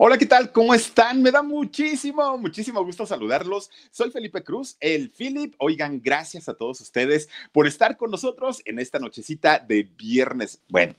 Hola, ¿qué tal? ¿Cómo están? Me da muchísimo, muchísimo gusto saludarlos. Soy Felipe Cruz, el Philip. Oigan, gracias a todos ustedes por estar con nosotros en esta nochecita de viernes. Bueno,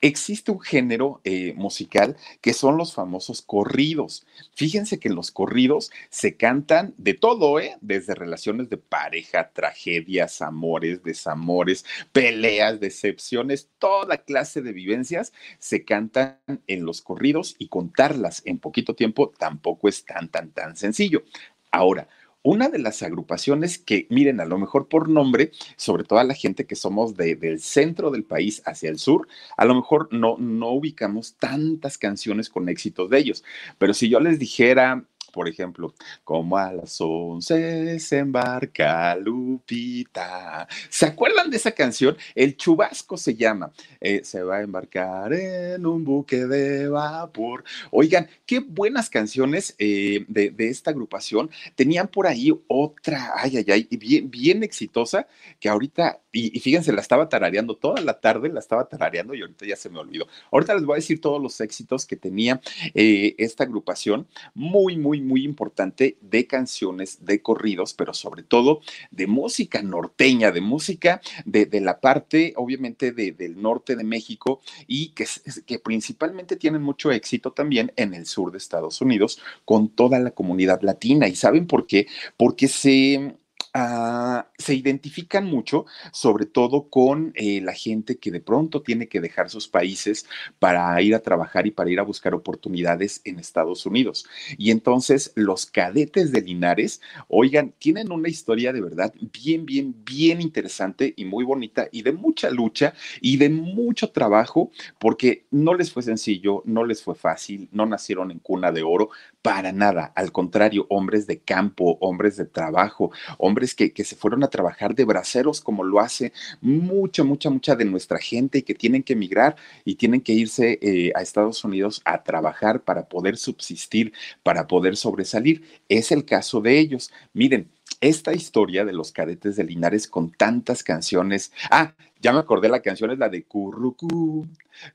existe un género eh, musical que son los famosos corridos. Fíjense que en los corridos se cantan de todo, ¿eh? Desde relaciones de pareja, tragedias, amores, desamores, peleas, decepciones, toda clase de vivencias se cantan en los corridos y contarlas en poquito tiempo tampoco es tan, tan, tan sencillo. Ahora, una de las agrupaciones que, miren, a lo mejor por nombre, sobre todo a la gente que somos del centro del país hacia el sur, a lo mejor no, no ubicamos tantas canciones con éxitos de ellos. Pero si yo les dijera por ejemplo, como a las once se embarca Lupita. ¿Se acuerdan de esa canción? El chubasco se llama. Eh, se va a embarcar en un buque de vapor. Oigan, qué buenas canciones eh, de, esta agrupación. Tenían por ahí otra, ay, ay, ay, bien, bien exitosa, que ahorita, y, fíjense, la estaba tarareando toda la tarde, la estaba tarareando y ahorita ya se me olvidó. Ahorita les voy a decir todos los éxitos que tenía eh, esta agrupación. Muy, muy muy, importante de canciones, de corridos, pero sobre todo de música norteña, de música de, la parte, obviamente, del norte de México y que, que principalmente tienen mucho éxito también en el sur de Estados Unidos con toda la comunidad latina. ¿Y saben por qué? Porque se Ah, se identifican mucho, sobre todo con eh, la gente que de pronto tiene que dejar sus países para ir a trabajar y para ir a buscar oportunidades en Estados Unidos. Y entonces los cadetes de Linares, oigan, tienen una historia de verdad bien, bien, bien interesante y muy bonita y de mucha lucha y de mucho trabajo, porque no les fue sencillo, no les fue fácil, no nacieron en cuna de oro, para nada. Al contrario, hombres de campo, hombres de trabajo, hombres que, se fueron a trabajar de braceros como lo hace mucha, mucha, mucha de nuestra gente y que tienen que emigrar y tienen que irse eh, a Estados Unidos a trabajar para poder subsistir, para poder sobresalir. Es el caso de ellos. Miren, esta historia de los cadetes de Linares con tantas canciones. Ah, ya me acordé, la canción es la de Currucú,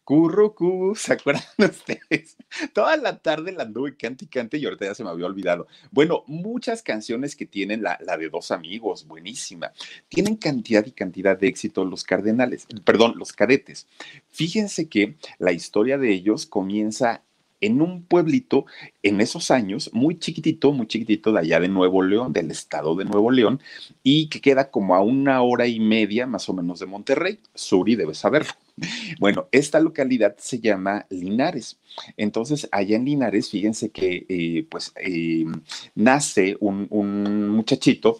Currucú, ¿se acuerdan ustedes? Toda la tarde la anduve cante y cante y ahorita ya se me había olvidado. Bueno, muchas canciones que tienen la, la de dos amigos, buenísima. Tienen cantidad y cantidad de éxito los cardenales, perdón, los cadetes. Fíjense que la historia de ellos comienza en un pueblito en esos años, muy chiquitito, muy chiquitito de allá de Nuevo León, del estado de Nuevo León, y que queda como a una hora y media más o menos de Monterrey. Suri debe saberlo. Bueno, esta localidad se llama Linares. Entonces, allá en Linares, fíjense que eh, pues eh, nace un, un muchachito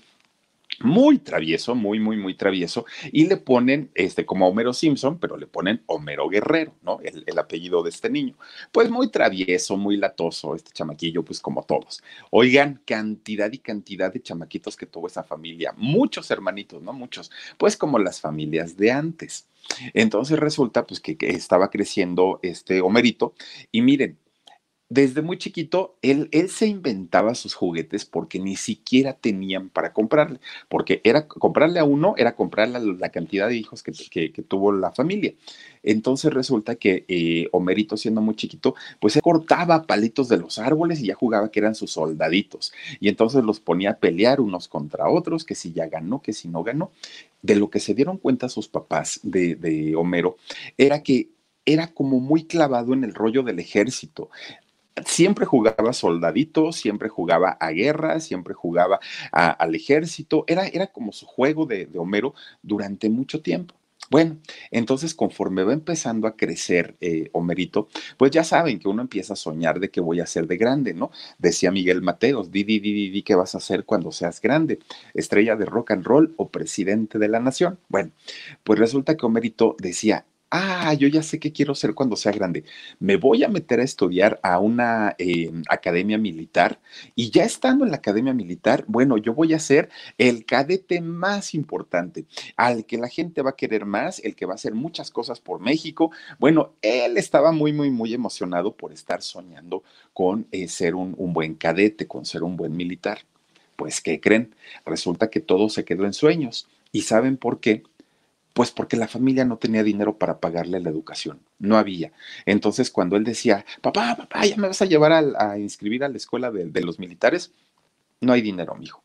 muy travieso, muy, muy, muy travieso, y le ponen, este, como Homero Simpson, pero le ponen Homero Guerrero, ¿no? El, el, apellido de este niño. Pues muy travieso, muy latoso, este chamaquillo, pues como todos. Oigan, cantidad y cantidad de chamaquitos que tuvo esa familia, muchos hermanitos, ¿no? Muchos, pues como las familias de antes. Entonces resulta, pues, que, que estaba creciendo este Homerito, y miren, desde muy chiquito, él, se inventaba sus juguetes porque ni siquiera tenían para comprarle, porque era comprarle a uno, era comprarle la, cantidad de hijos que, tuvo la familia. Entonces resulta que eh, Homerito, siendo muy chiquito, pues se cortaba palitos de los árboles y ya jugaba que eran sus soldaditos. Y entonces los ponía a pelear unos contra otros, que si ya ganó, que si no ganó. De lo que se dieron cuenta sus papás de, de Homero era que era como muy clavado en el rollo del ejército siempre jugaba soldadito, siempre jugaba a guerra, siempre jugaba al ejército, era, era como su juego de, Homero durante mucho tiempo. Bueno, entonces conforme va empezando a crecer eh, Homerito, pues ya saben que uno empieza a soñar de que voy a ser de grande, ¿no? Decía Miguel Mateos, di, di, di, di, ¿qué vas a hacer cuando seas grande? ¿Estrella de rock and roll o presidente de la nación? Bueno, pues resulta que Homerito decía, ah, yo ya sé qué quiero ser cuando sea grande. Me voy a meter a estudiar a una eh, academia militar y ya estando en la academia militar, bueno, yo voy a ser el cadete más importante, al que la gente va a querer más, el que va a hacer muchas cosas por México. Bueno, él estaba muy, muy, muy emocionado por estar soñando con eh, ser un, un buen cadete, con ser un buen militar. Pues, ¿qué creen? Resulta que todo se quedó en sueños. ¿Y saben por qué? Pues porque la familia no tenía dinero para pagarle la educación, no había. Entonces, cuando él decía, papá, papá, ya me vas a llevar a, inscribir a la escuela de, los militares, no hay dinero, mijo.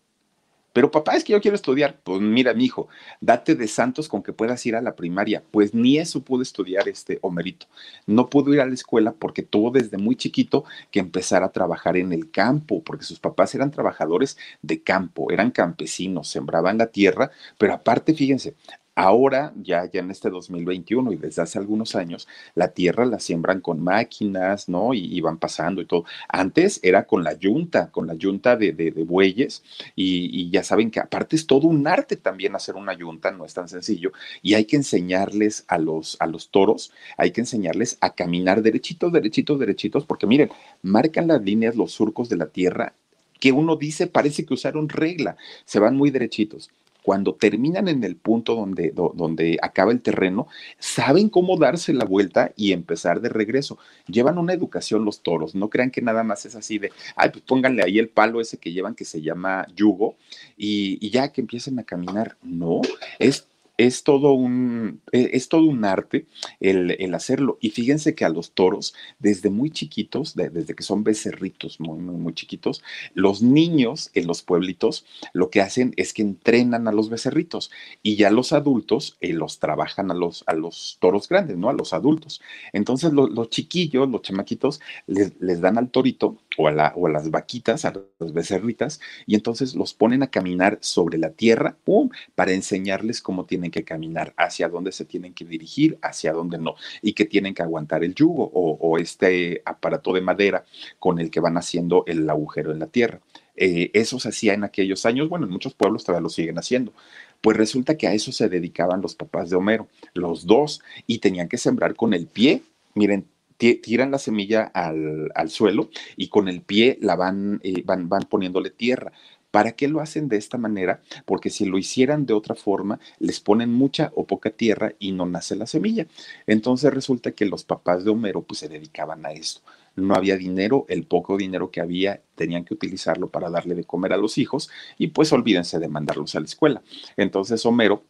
Pero papá, es que yo quiero estudiar. Pues mira, mijo, date de santos con que puedas ir a la primaria. Pues ni eso pudo estudiar este Homerito. No pudo ir a la escuela porque tuvo desde muy chiquito que empezar a trabajar en el campo, porque sus papás eran trabajadores de campo, eran campesinos, sembraban la tierra, pero aparte, fíjense, Ahora, ya, ya en este 2021 y desde hace algunos años, la tierra la siembran con máquinas, ¿no? Y, van pasando y todo. Antes era con la yunta, con la yunta de, de, bueyes, y, ya saben que aparte es todo un arte también hacer una yunta, no es tan sencillo, y hay que enseñarles a los, a los toros, hay que enseñarles a caminar derechitos, derechitos, derechitos, porque miren, marcan las líneas, los surcos de la tierra que uno dice parece que usaron regla, se van muy derechitos cuando terminan en el punto donde, donde acaba el terreno, saben cómo darse la vuelta y empezar de regreso. Llevan una educación los toros, no crean que nada más es así de, ay, pues pónganle ahí el palo ese que llevan que se llama yugo y, y ya que empiecen a caminar. No, es es todo un, e, es todo un arte el, hacerlo. Y fíjense que a los toros, desde muy chiquitos, desde que son becerritos muy, muy, muy chiquitos, los niños en los pueblitos lo que hacen es que entrenan a los becerritos y ya los adultos eh, los trabajan a los, a los toros grandes, ¿no? A los adultos. Entonces los chiquillos, los chamaquitos, les, les dan al torito o a, las vaquitas, a las becerritas, y entonces los ponen a caminar sobre la tierra, ¡pum! para enseñarles cómo tienen que caminar, hacia dónde se tienen que dirigir, hacia dónde no, y que tienen que aguantar el yugo o, este aparato de madera con el que van haciendo el agujero en la tierra. Eh, eso se hacía en aquellos años, bueno, en muchos pueblos todavía lo siguen haciendo. Pues resulta que a eso se dedicaban los papás de Homero, los dos, y tenían que sembrar con el pie. Miren, tiran la semilla al, suelo y con el pie la van, eh, van, van poniéndole tierra ¿Para qué lo hacen de esta manera? Porque si lo hicieran de otra forma, les ponen mucha o poca tierra y no nace la semilla. Entonces resulta que los papás de Homero pues se dedicaban a esto. No había dinero, el poco dinero que había tenían que utilizarlo para darle de comer a los hijos y pues olvídense de mandarlos a la escuela. Entonces Homero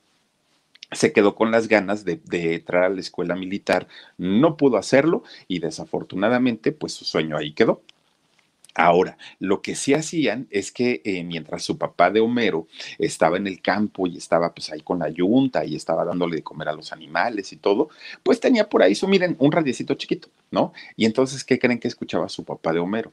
se quedó con las ganas de, entrar a la escuela militar, no pudo hacerlo y desafortunadamente pues su sueño ahí quedó. Ahora, lo que sí hacían es que eh, mientras su papá de Homero estaba en el campo y estaba pues ahí con la yunta y estaba dándole de comer a los animales y todo, pues tenía por ahí su, miren, un radiecito chiquito, ¿no? Y entonces, ¿qué creen que escuchaba su papá de Homero?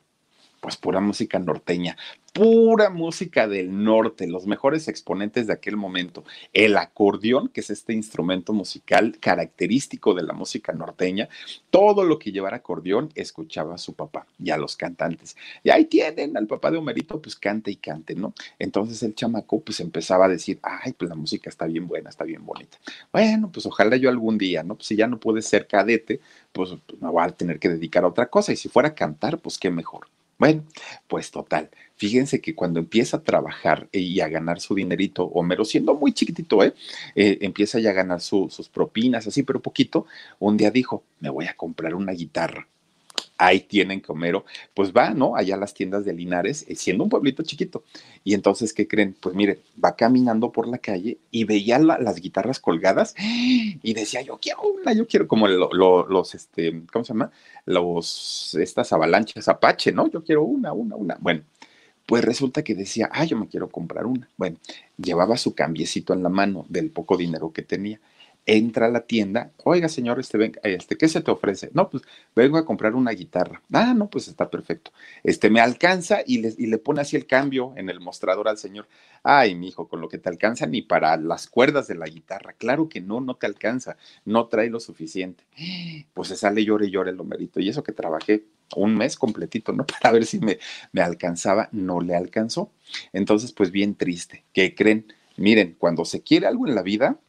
Pues pura música norteña, pura música del norte, los mejores exponentes de aquel momento. El acordeón, que es este instrumento musical característico de la música norteña, todo lo que llevara acordeón escuchaba a su papá y a los cantantes. Y ahí tienen al papá de Homerito, pues cante y cante, ¿no? Entonces el chamaco pues empezaba a decir, ay, pues la música está bien buena, está bien bonita. Bueno, pues ojalá yo algún día, ¿no? Pues si ya no puede ser cadete, pues me voy a tener que dedicar a otra cosa y si fuera a cantar, pues qué mejor. Bueno, pues total. Fíjense que cuando empieza a trabajar y a ganar su dinerito, Homero, siendo muy chiquitito, ¿eh? eh empieza ya a ganar sus propinas, así, pero poquito, un día dijo, me voy a comprar una guitarra ahí tienen que Homero, pues va, ¿no? Allá a las tiendas de Linares, eh, siendo un pueblito chiquito. Y entonces, ¿qué creen? Pues mire, va caminando por la calle y veía las guitarras colgadas y decía, yo quiero una, yo quiero, como los, este, ¿cómo se llama? Los, estas avalanchas Apache, ¿no? Yo quiero una, una, una. Bueno, pues resulta que decía, ah, yo me quiero comprar una. Bueno, llevaba su cambiecito en la mano del poco dinero que tenía entra a la tienda, oiga señor, este, este, ¿qué se te ofrece? No, pues vengo a comprar una guitarra. Ah, no, pues está perfecto. Este me alcanza y le, y le pone así el cambio en el mostrador al señor. Ay, mi hijo, con lo que te alcanza ni para las cuerdas de la guitarra. Claro que no, no te alcanza, no trae lo suficiente. Pues se sale llore y llore el homerito. Y eso que trabajé un mes completito, ¿no? Para ver si me, me alcanzaba, no le alcanzó. Entonces, pues bien triste. ¿Qué creen? Miren, cuando se quiere algo en la vida,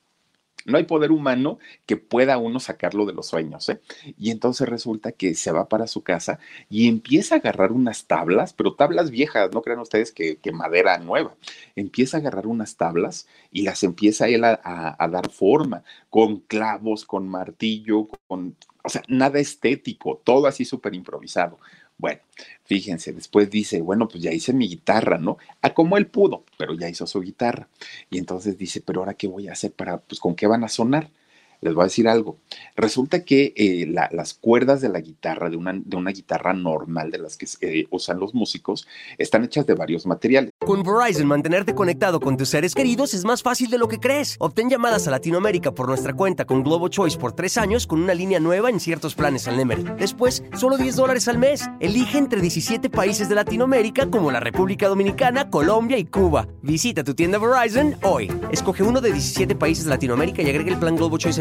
no hay poder humano que pueda uno sacarlo de los sueños, ¿eh? Y entonces resulta que se va para su casa y empieza a agarrar unas tablas, pero tablas viejas, no crean ustedes que, madera nueva. Empieza a agarrar unas tablas y las empieza él a, a dar forma, con clavos, con martillo, con, o sea, nada estético, todo así súper improvisado. Bueno, fíjense, después dice, bueno, pues ya hice mi guitarra, ¿no? A como él pudo, pero ya hizo su guitarra. Y entonces dice, pero ahora qué voy a hacer para, pues, ¿con qué van a sonar? Les voy a decir algo. Resulta que eh, las cuerdas de la guitarra, de una, de una guitarra normal, de las que eh, usan los músicos, están hechas de varios materiales. Con Verizon, mantenerte conectado con tus seres queridos es más fácil de lo que crees. Obtén llamadas a Latinoamérica por nuestra cuenta con Globo Choice por tres años con una línea nueva en ciertos planes al Nemer. Después, solo 10 dólares al mes. Elige entre 17 países de Latinoamérica como la República Dominicana, Colombia y Cuba. Visita tu tienda Verizon hoy. Escoge uno de 17 países de Latinoamérica y agrega el plan Globo Choice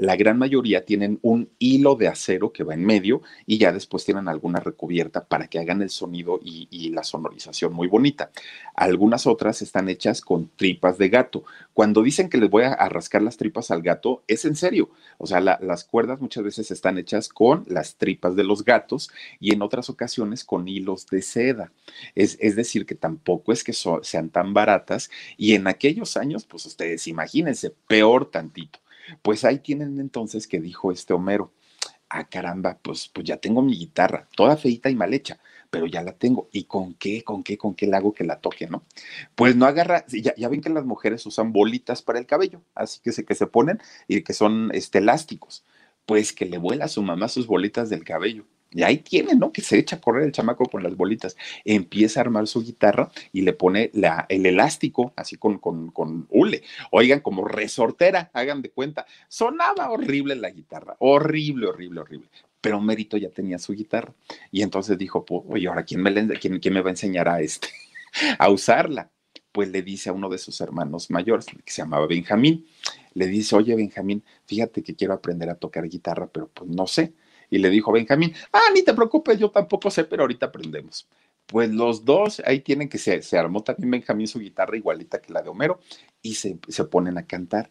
la gran mayoría tienen un hilo de acero que va en medio y ya después tienen alguna recubierta para que hagan el sonido y, la sonorización muy bonita. Algunas otras están hechas con tripas de gato. Cuando dicen que les voy a, rascar las tripas al gato, es en serio. O sea, las cuerdas muchas veces están hechas con las tripas de los gatos y en otras ocasiones con hilos de seda. Es, decir, que tampoco es que sean tan baratas y en aquellos años, pues ustedes imagínense, peor tantito. Pues ahí tienen entonces que dijo este Homero, ah caramba, pues, pues ya tengo mi guitarra, toda feita y mal hecha, pero ya la tengo. ¿Y con qué, con qué, con qué le hago que la toque, no? Pues no agarra, ya, ya ven que las mujeres usan bolitas para el cabello, así que se, que se ponen y que son este, elásticos. Pues que le vuela a su mamá sus bolitas del cabello. Y ahí tiene, ¿no? Que se echa a correr el chamaco con las bolitas. Empieza a armar su guitarra y le pone la, el elástico, así con, con, con hule. Oigan, como resortera, hagan de cuenta. Sonaba horrible la guitarra. Horrible, horrible, horrible. Pero Mérito ya tenía su guitarra. Y entonces dijo, oye, ahora, ¿quién me, quién, quién me va a enseñar a este? a usarla. Pues le dice a uno de sus hermanos mayores, que se llamaba Benjamín, le dice, oye, Benjamín, fíjate que quiero aprender a tocar guitarra, pero pues no sé y le dijo Benjamín, ah, ni te preocupes, yo tampoco sé, pero ahorita aprendemos. Pues los dos ahí tienen que se, se armó también Benjamín su guitarra igualita que la de Homero y se, se ponen a cantar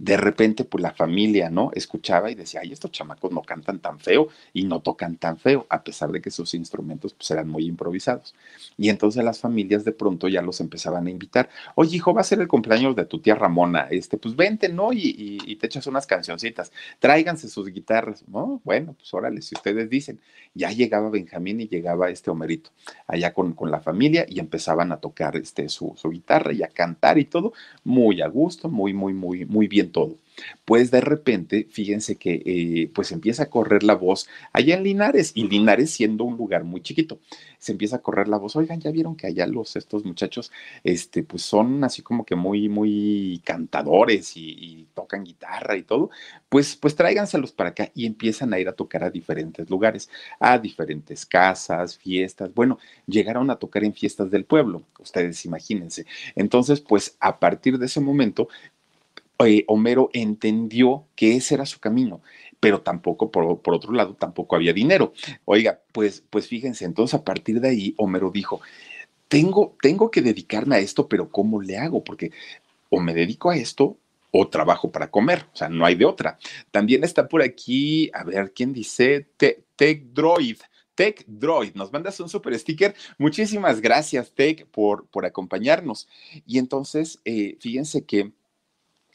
de repente, pues la familia, ¿no? Escuchaba y decía, ay, estos chamacos no cantan tan feo y no tocan tan feo, a pesar de que sus instrumentos pues eran muy improvisados. Y entonces las familias de pronto ya los empezaban a invitar, oye, hijo, va a ser el cumpleaños de tu tía Ramona, este, pues vente, ¿no? Y, y, te echas unas cancioncitas, tráiganse sus guitarras, ¿no? Bueno, pues órale, si ustedes dicen. Ya llegaba Benjamín y llegaba este Homerito, allá con, con la familia y empezaban a tocar este, su, su guitarra y a cantar y todo, muy a gusto, muy, muy, muy, muy bien todo. Pues de repente, fíjense que eh, pues empieza a correr la voz allá en Linares y Linares siendo un lugar muy chiquito, se empieza a correr la voz, oigan, ya vieron que allá los, estos muchachos, este, pues son así como que muy, muy cantadores y, tocan guitarra y todo, pues, pues tráiganselos para acá y empiezan a ir a tocar a diferentes lugares, a diferentes casas, fiestas, bueno, llegaron a tocar en fiestas del pueblo, ustedes imagínense. Entonces, pues a partir de ese momento, eh, Homero entendió que ese era su camino, pero tampoco, por, otro lado, tampoco había dinero. Oiga, pues, pues fíjense, entonces a partir de ahí, Homero dijo, tengo, tengo que dedicarme a esto, pero ¿cómo le hago? Porque o me dedico a esto o trabajo para comer, o sea, no hay de otra. También está por aquí, a ver, ¿quién dice? Tech Droid. Tech Droid, nos mandas un super sticker. Muchísimas gracias, Tech, por, por acompañarnos. Y entonces, eh, fíjense que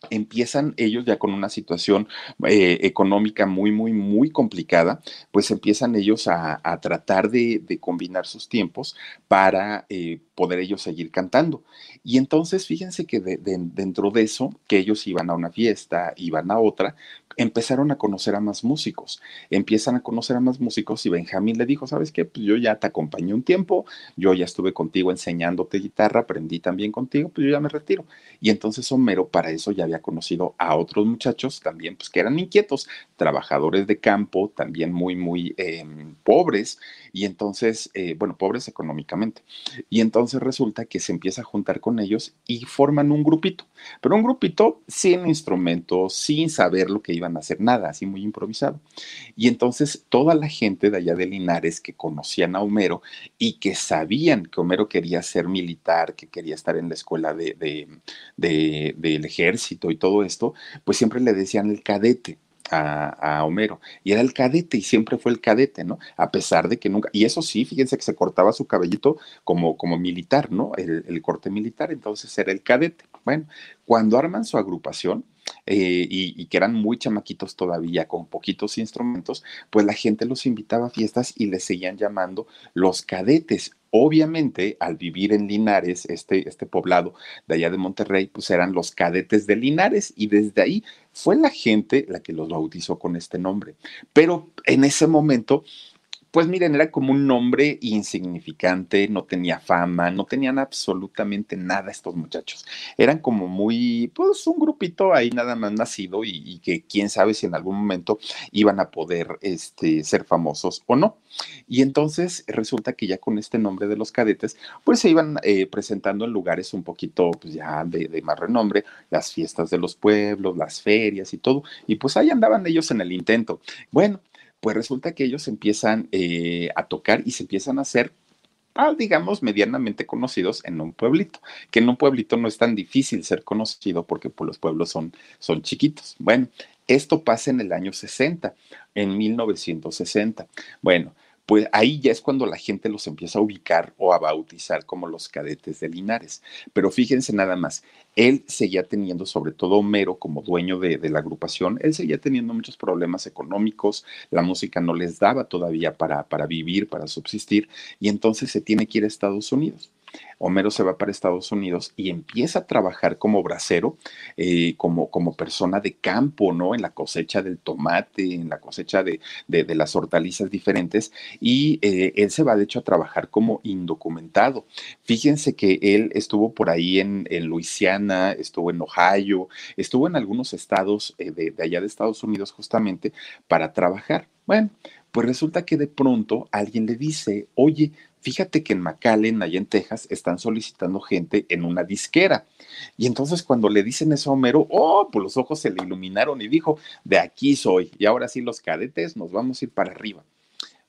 empiezan ellos ya con una situación eh, económica muy, muy, muy complicada, pues empiezan ellos a, tratar de, combinar sus tiempos para eh, poder ellos seguir cantando. Y entonces fíjense que dentro de eso, que ellos iban a una fiesta, iban a otra, empezaron a conocer a más músicos, empiezan a conocer a más músicos y Benjamín le dijo, ¿sabes qué? Pues yo ya te acompañé un tiempo, yo ya estuve contigo enseñándote guitarra, aprendí también contigo, pues yo ya me retiro. Y entonces Homero para eso ya había conocido a otros muchachos también, pues que eran inquietos, trabajadores de campo, también muy, muy em, pobres, y entonces, eh, bueno, pobres económicamente. Y entonces resulta que se empieza a juntar con ellos y forman un grupito, pero un grupito sin instrumentos, sin saber lo que iba a hacer nada, así muy improvisado. Y entonces toda la gente de allá de Linares que conocían a Homero y que sabían que Homero quería ser militar, que quería estar en la escuela de, del ejército y todo esto, pues siempre le decían el cadete. A, Homero. Y era el cadete y siempre fue el cadete, ¿no? A pesar de que nunca, y eso sí, fíjense que se cortaba su cabellito como, como militar, ¿no? El, el corte militar, entonces era el cadete. Bueno, cuando arman su agrupación, eh, y, que eran muy chamaquitos todavía, con poquitos instrumentos, pues la gente los invitaba a fiestas y les seguían llamando los cadetes. Obviamente, al vivir en Linares, este, este poblado de allá de Monterrey, pues eran los cadetes de Linares y desde ahí fue la gente la que los bautizó con este nombre. Pero en ese momento pues miren, era como un nombre insignificante, no tenía fama, no tenían absolutamente nada estos muchachos. Eran como muy, pues un grupito ahí nada más nacido y, que quién sabe si en algún momento iban a poder este, ser famosos o no. Y entonces resulta que ya con este nombre de los cadetes, pues se iban eh, presentando en lugares un poquito pues ya de, de más renombre, las fiestas de los pueblos, las ferias y todo. Y pues ahí andaban ellos en el intento. Bueno, pues resulta que ellos empiezan eh, a tocar y se empiezan a hacer ah, digamos, medianamente conocidos en un pueblito, que en un pueblito no es tan difícil ser conocido porque pues, los pueblos son, son chiquitos. Bueno, esto pasa en el año 60, en 1960. Bueno, pues ahí ya es cuando la gente los empieza a ubicar o a bautizar como los cadetes de Linares. Pero fíjense nada más, él seguía teniendo, sobre todo Homero como dueño de, la agrupación, él seguía teniendo muchos problemas económicos, la música no les daba todavía para, para vivir, para subsistir, y entonces se tiene que ir a Estados Unidos. Homero se va para Estados Unidos y empieza a trabajar como bracero, eh, como, como persona de campo, ¿no? En la cosecha del tomate, en la cosecha de, de, las hortalizas diferentes, y eh, él se va de hecho a trabajar como indocumentado. Fíjense que él estuvo por ahí en, en Luisiana, estuvo en Ohio, estuvo en algunos estados eh, de, de allá de Estados Unidos justamente para trabajar. Bueno, pues resulta que de pronto alguien le dice, oye, fíjate que en McAllen, allá en Texas, están solicitando gente en una disquera. Y entonces cuando le dicen eso a Homero, oh, pues los ojos se le iluminaron y dijo, de aquí soy. Y ahora sí los cadetes nos vamos a ir para arriba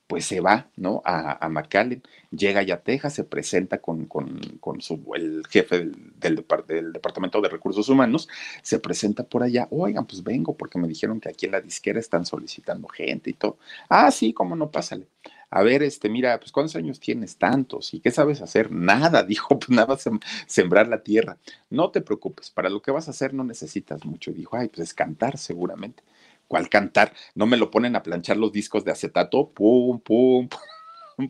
pues se va, ¿no? A, a McAllen, llega ya a Texas, se presenta con, con, con su, el jefe del, Departamento de Recursos Humanos, se presenta por allá, oigan, pues vengo porque me dijeron que aquí en la disquera están solicitando gente y todo. Ah, sí, cómo no, pásale. A ver, este, mira, pues ¿cuántos años tienes? Tantos. ¿Y qué sabes hacer? Nada, dijo, pues nada, sembrar la tierra. No te preocupes, para lo que vas a hacer no necesitas mucho. Dijo, ay, pues es cantar seguramente. ¿Cuál cantar? No me lo ponen a planchar los discos de acetato, pum, pum, pum.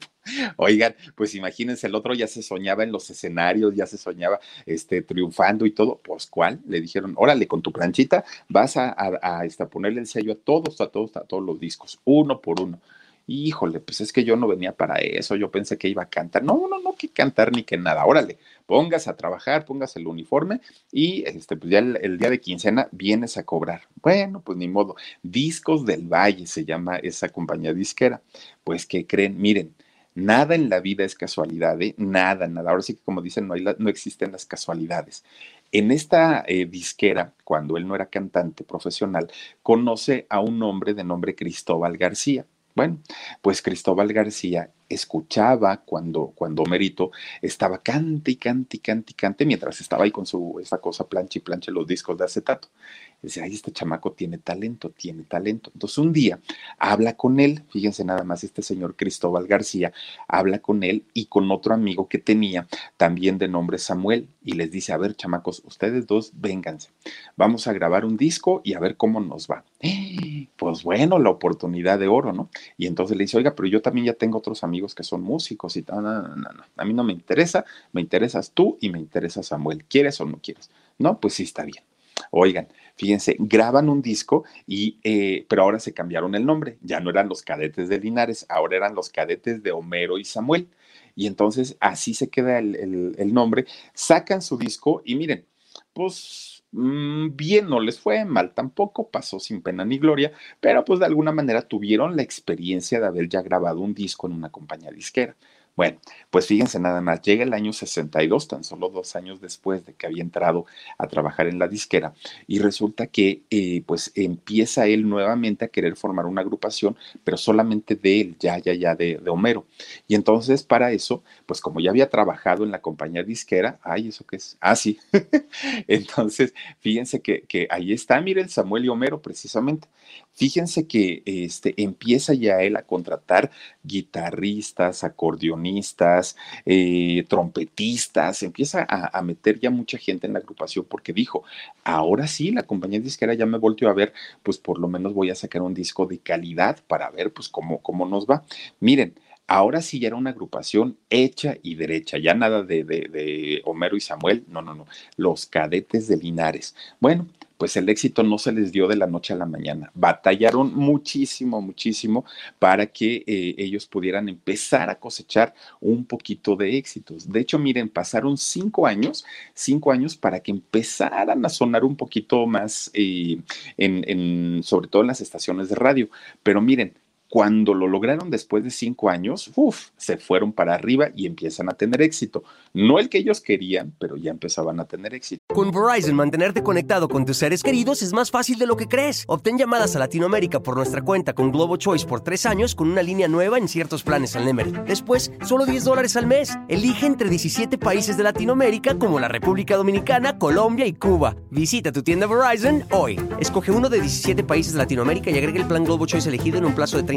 Oigan, pues imagínense, el otro ya se soñaba en los escenarios, ya se soñaba este, triunfando y todo. Pues, ¿cuál? Le dijeron, órale, con tu planchita vas a, a, este, ponerle el sello a todos, a todos, a todos los discos, uno por uno híjole, pues es que yo no venía para eso, yo pensé que iba a cantar. No, no, no, que cantar ni que nada. Órale, póngase a trabajar, póngase el uniforme y este, pues ya el, día de quincena vienes a cobrar. Bueno, pues ni modo. Discos del Valle se llama esa compañía disquera. Pues, ¿qué creen? Miren. Nada en la vida es casualidad, ¿eh? nada, nada. Ahora sí que como dicen, no, hay no existen las casualidades. En esta eh, disquera, cuando él no era cantante profesional, conoce a un hombre de nombre Cristóbal García. Bueno, pues Cristóbal García escuchaba cuando, cuando Merito estaba cante y cante y cante y cante mientras estaba ahí con su, esa cosa plancha y plancha los discos de acetato. Dice, ay, este chamaco tiene talento, tiene talento. Entonces un día habla con él, fíjense nada más, este señor Cristóbal García habla con él y con otro amigo que tenía, también de nombre Samuel, y les dice, a ver, chamacos, ustedes dos, vénganse, vamos a grabar un disco y a ver cómo nos va. Pues bueno, la oportunidad de oro, ¿no? Y entonces le dice, oiga, pero yo también ya tengo otros amigos que son músicos y tal, no, no, no, a mí no me interesa, me interesas tú y me interesa Samuel, ¿quieres o no quieres? No, pues sí está bien. Oigan, Fíjense, graban un disco y, eh, pero ahora se cambiaron el nombre. Ya no eran los cadetes de Linares, ahora eran los cadetes de Homero y Samuel. Y entonces así se queda el nombre. Sacan su disco y miren, pues bien no les fue, mal tampoco, pasó sin pena ni gloria, pero pues de alguna manera tuvieron la experiencia de haber ya grabado un disco en una compañía disquera. Bueno, pues fíjense nada más, llega el año 62, tan solo dos años después de que había entrado a trabajar en la disquera, y resulta que eh, pues empieza él nuevamente a querer formar una agrupación, pero solamente de él, ya, ya, ya, de, Homero. Y entonces para eso, pues como ya había trabajado en la compañía disquera, ay, ¿eso qué es? Ah, sí. entonces, fíjense que, que ahí está, miren, Samuel y Homero precisamente. Fíjense que este, empieza ya él a contratar guitarristas, acordeonistas, eh, trompetistas, empieza a, meter ya mucha gente en la agrupación porque dijo, ahora sí, la compañía disquera ya me volteó a ver, pues por lo menos voy a sacar un disco de calidad para ver pues cómo, cómo nos va. Miren, ahora sí ya era una agrupación hecha y derecha, ya nada de, de, Homero y Samuel, no, no, no, los cadetes de Linares. Bueno, pues el éxito no se les dio de la noche a la mañana. Batallaron muchísimo, muchísimo para que eh, ellos pudieran empezar a cosechar un poquito de éxitos. De hecho, miren, pasaron cinco años, cinco años para que empezaran a sonar un poquito más, eh, en, sobre todo en las estaciones de radio. Pero miren, cuando lo lograron después de cinco años, uf, se fueron para arriba y empiezan a tener éxito. No el que ellos querían, pero ya empezaban a tener éxito. Con Verizon, mantenerte conectado con tus seres queridos es más fácil de lo que crees. Obtén llamadas a Latinoamérica por nuestra cuenta con Globo Choice por tres años con una línea nueva en ciertos planes al Nemery. Después, solo 10 dólares al mes. Elige entre 17 países de Latinoamérica como la República Dominicana, Colombia y Cuba. Visita tu tienda Verizon hoy. Escoge uno de 17 países de Latinoamérica y agrega el plan Globo Choice elegido en un plazo de 30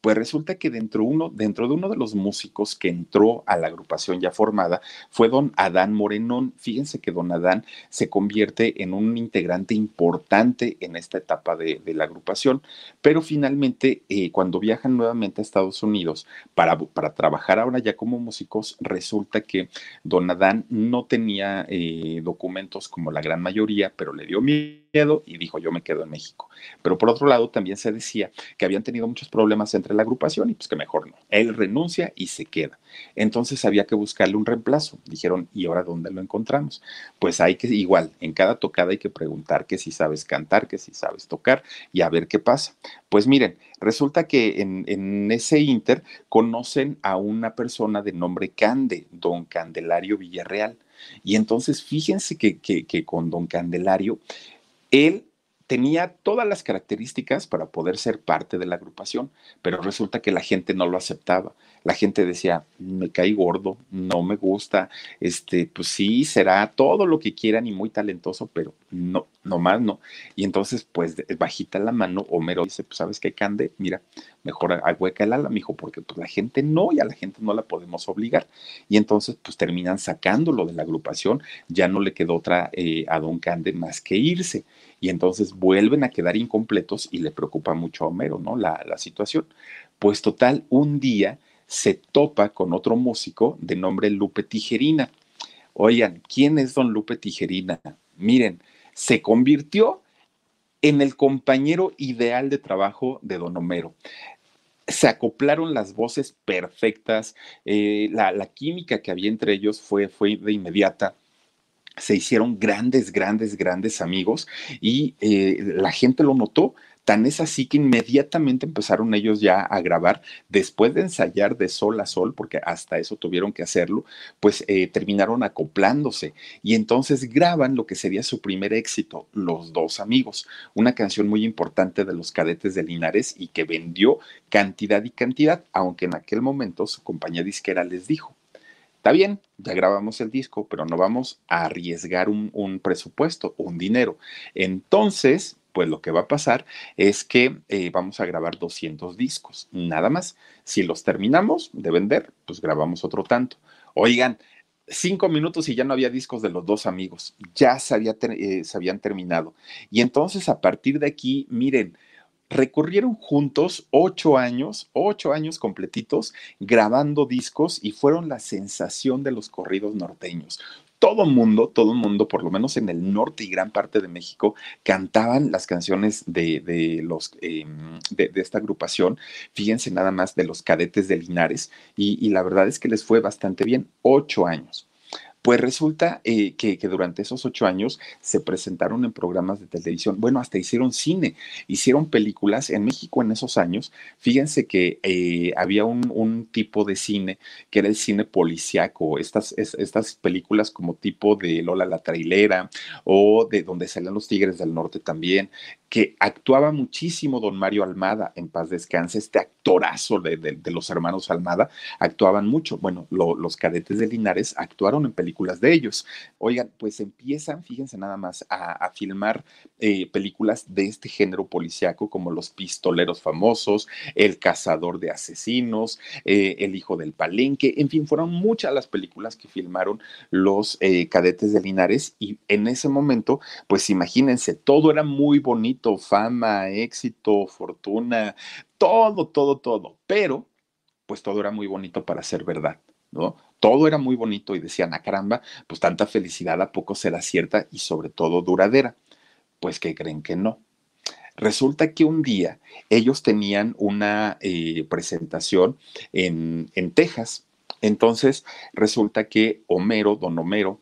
pues resulta que dentro, uno, dentro de uno de los músicos que entró a la agrupación ya formada fue don Adán Morenón. Fíjense que don Adán se convierte en un integrante importante en esta etapa de, la agrupación, pero finalmente eh, cuando viajan nuevamente a Estados Unidos para, para, trabajar ahora ya como músicos, resulta que don Adán no tenía eh, documentos como la gran mayoría, pero le dio miedo y dijo yo me quedo en México. Pero por otro lado también se decía que habían tenido muchos problemas entre la agrupación y pues que mejor no. Él renuncia y se queda. Entonces había que buscarle un reemplazo. Dijeron, ¿y ahora dónde lo encontramos? Pues hay que, igual, en cada tocada hay que preguntar que si sabes cantar, que si sabes tocar y a ver qué pasa. Pues miren, resulta que en, ese inter conocen a una persona de nombre Cande, don Candelario Villarreal. Y entonces fíjense que, que, que con don Candelario, él tenía todas las características para poder ser parte de la agrupación, pero resulta que la gente no lo aceptaba. La gente decía, me cae gordo, no me gusta, este, pues sí, será todo lo que quieran y muy talentoso, pero no, no más no. Y entonces, pues, bajita la mano, Homero dice, pues, ¿sabes qué, Cande? Mira, mejor hueca el ala, mijo, porque pues la gente no, y a la gente no la podemos obligar. Y entonces, pues, terminan sacándolo de la agrupación, ya no le quedó otra eh, a Don Cande más que irse y entonces vuelven a quedar incompletos y le preocupa mucho a Homero, ¿no? La, la situación. Pues total, un día se topa con otro músico de nombre Lupe Tijerina. Oigan, ¿quién es don Lupe Tijerina? Miren, se convirtió en el compañero ideal de trabajo de don Homero se acoplaron las voces perfectas, eh, la, química que había entre ellos fue, fue de inmediata se hicieron grandes, grandes, grandes amigos y eh, la gente lo notó. Tan es así que inmediatamente empezaron ellos ya a grabar, después de ensayar de sol a sol, porque hasta eso tuvieron que hacerlo, pues eh, terminaron acoplándose y entonces graban lo que sería su primer éxito, Los dos amigos, una canción muy importante de los cadetes de Linares y que vendió cantidad y cantidad, aunque en aquel momento su compañía disquera les dijo, Está bien, ya grabamos el disco, pero no vamos a arriesgar un, presupuesto, un dinero. Entonces, pues lo que va a pasar es que eh, vamos a grabar 200 discos, nada más. Si los terminamos de vender, pues grabamos otro tanto. Oigan, cinco minutos y ya no había discos de los dos amigos, ya se, eh, se habían terminado. Y entonces a partir de aquí, miren, recorrieron juntos ocho años, ocho años completitos, grabando discos y fueron la sensación de los corridos norteños todo mundo, todo mundo, por lo menos en el norte y gran parte de México, cantaban las canciones de, los, em, de, esta agrupación. Fíjense nada más de los cadetes de Linares y la verdad es que les fue bastante bien, ocho años. Pues resulta eh, que, durante esos ocho años se presentaron en programas de televisión, bueno, hasta hicieron cine, hicieron películas en México en esos años. Fíjense que eh, había un, tipo de cine que era el cine policiaco, estas, estas películas como tipo de Lola la trailera o de donde salen los Tigres del Norte también, que actuaba muchísimo don Mario Almada, en paz descanse, este actorazo de, los hermanos Almada, actuaban mucho. Bueno, los cadetes de Linares actuaron en películas de ellos. Oigan, pues empiezan, fíjense nada más, a, filmar eh, películas de este género policiaco, como Los Pistoleros Famosos, El Cazador de Asesinos, eh, El Hijo del Palenque, en fin, fueron muchas las películas que filmaron los eh, cadetes de Linares y en ese momento, pues imagínense, todo era muy bonito fama, éxito, fortuna, todo, todo, todo. Pero, pues todo era muy bonito para ser verdad, ¿no? Todo era muy bonito y decían, a ah, caramba, pues tanta felicidad a poco será cierta y sobre todo duradera. Pues que creen que no. Resulta que un día ellos tenían una eh, presentación en, en Texas. Entonces resulta que Homero, don Homero,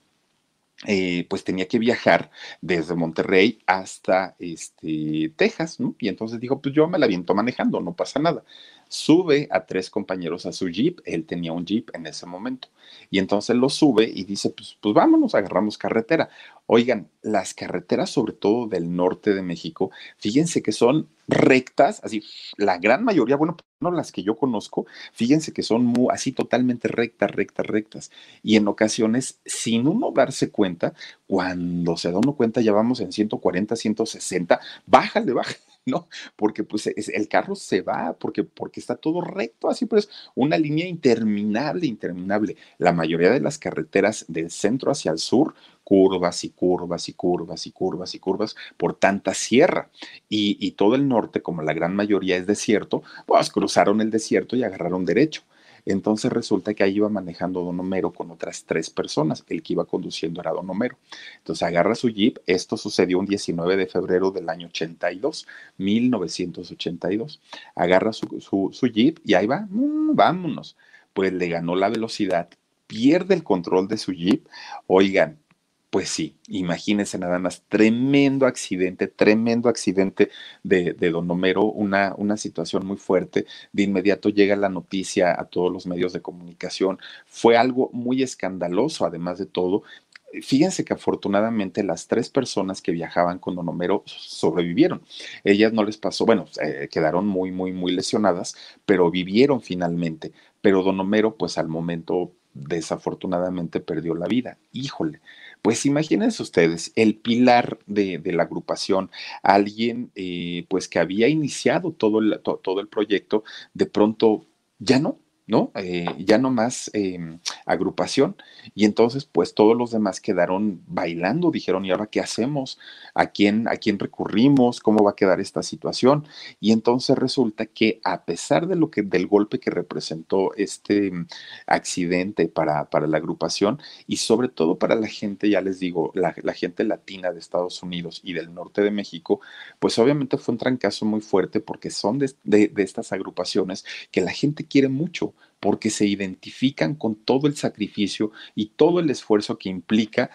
eh, pues tenía que viajar desde Monterrey hasta este, Texas, ¿no? Y entonces dijo, pues yo me la viento manejando, no pasa nada sube a tres compañeros a su jeep, él tenía un jeep en ese momento, y entonces lo sube y dice, pues, pues vámonos, agarramos carretera. Oigan, las carreteras, sobre todo del norte de México, fíjense que son rectas, así, la gran mayoría, bueno, no las que yo conozco, fíjense que son muy, así totalmente rectas, rectas, rectas. Y en ocasiones, sin uno darse cuenta, cuando se da uno cuenta, ya vamos en 140, 160, bájale, bájale ¿no? Porque pues el carro se va, porque, porque está todo recto, así pues una línea interminable, interminable. La mayoría de las carreteras del centro hacia el sur, curvas y curvas y curvas y curvas y curvas por tanta sierra. Y, y todo el norte, como la gran mayoría es desierto, pues cruzaron el desierto y agarraron derecho. Entonces resulta que ahí iba manejando Don Homero con otras tres personas. El que iba conduciendo era Don Homero. Entonces agarra su jeep. Esto sucedió un 19 de febrero del año 82, 1982. Agarra su, su, jeep y ahí va, mm, vámonos. Pues le ganó la velocidad, pierde el control de su jeep. Oigan, pues sí, imagínense nada más, tremendo accidente, tremendo accidente de, Don Homero, una, una situación muy fuerte. De inmediato llega la noticia a todos los medios de comunicación. Fue algo muy escandaloso, además de todo. Fíjense que afortunadamente las tres personas que viajaban con Don Homero sobrevivieron. Ellas no les pasó, bueno, eh, quedaron muy, muy, muy lesionadas, pero vivieron finalmente. Pero Don Homero, pues al momento desafortunadamente perdió la vida. Híjole, pues imagínense ustedes, el pilar de, la agrupación, alguien eh, pues que había iniciado todo todo el proyecto, de pronto ya no, ¿no? Eh, ya no más em, agrupación. Y entonces, pues todos los demás quedaron bailando, dijeron, ¿y ahora qué hacemos? ¿A quién, a quién recurrimos? ¿Cómo va a quedar esta situación? Y entonces resulta que a pesar de lo que, del golpe que representó este em, accidente para, para la agrupación y sobre todo para la gente, ya les digo, la, gente latina de Estados Unidos y del norte de México, pues obviamente fue un trancazo muy fuerte porque son de, de estas agrupaciones que la gente quiere mucho porque se identifican con todo el sacrificio y todo el esfuerzo que implica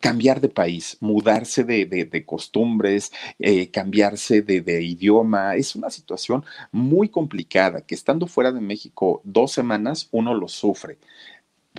cambiar de país, mudarse de, costumbres, eh, cambiarse de, idioma. Es una situación muy complicada que estando fuera de México dos semanas uno lo sufre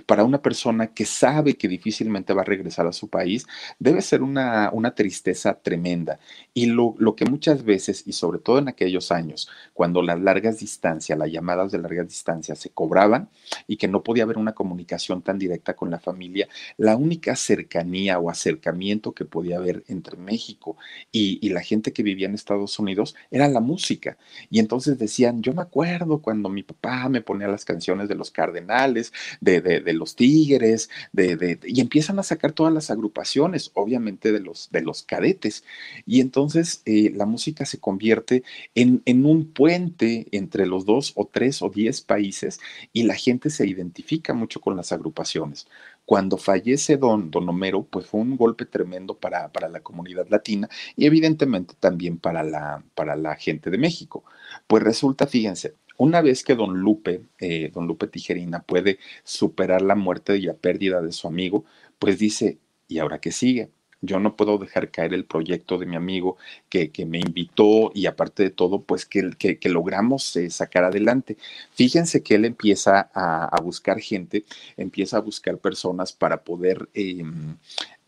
para una persona que sabe que difícilmente va a regresar a su país, debe ser una, una tristeza tremenda. Y lo, lo, que muchas veces, y sobre todo en aquellos años, cuando las largas distancias, las llamadas de largas distancias se cobraban y que no podía haber una comunicación tan directa con la familia, la única cercanía o acercamiento que podía haber entre México y, y la gente que vivía en Estados Unidos era la música. Y entonces decían, yo me acuerdo cuando mi papá me ponía las canciones de los cardenales, de de, los Tigres, de, y empiezan a sacar todas las agrupaciones, obviamente de los, de los cadetes. Y entonces eh, la música se convierte en, en un puente entre los dos o tres o diez países y la gente se identifica mucho con las agrupaciones. Cuando fallece don, don Homero, pues fue un golpe tremendo para, para la comunidad latina y evidentemente también para la, para la gente de México. Pues resulta, fíjense, una vez que don Lupe, eh, don Lupe Tijerina, puede superar la muerte y la pérdida de su amigo, pues dice, ¿y ahora qué sigue? Yo no puedo dejar caer el proyecto de mi amigo que, que me invitó y aparte de todo, pues que, que, logramos eh, sacar adelante. Fíjense que él empieza a, buscar gente, empieza a buscar personas para poder eh,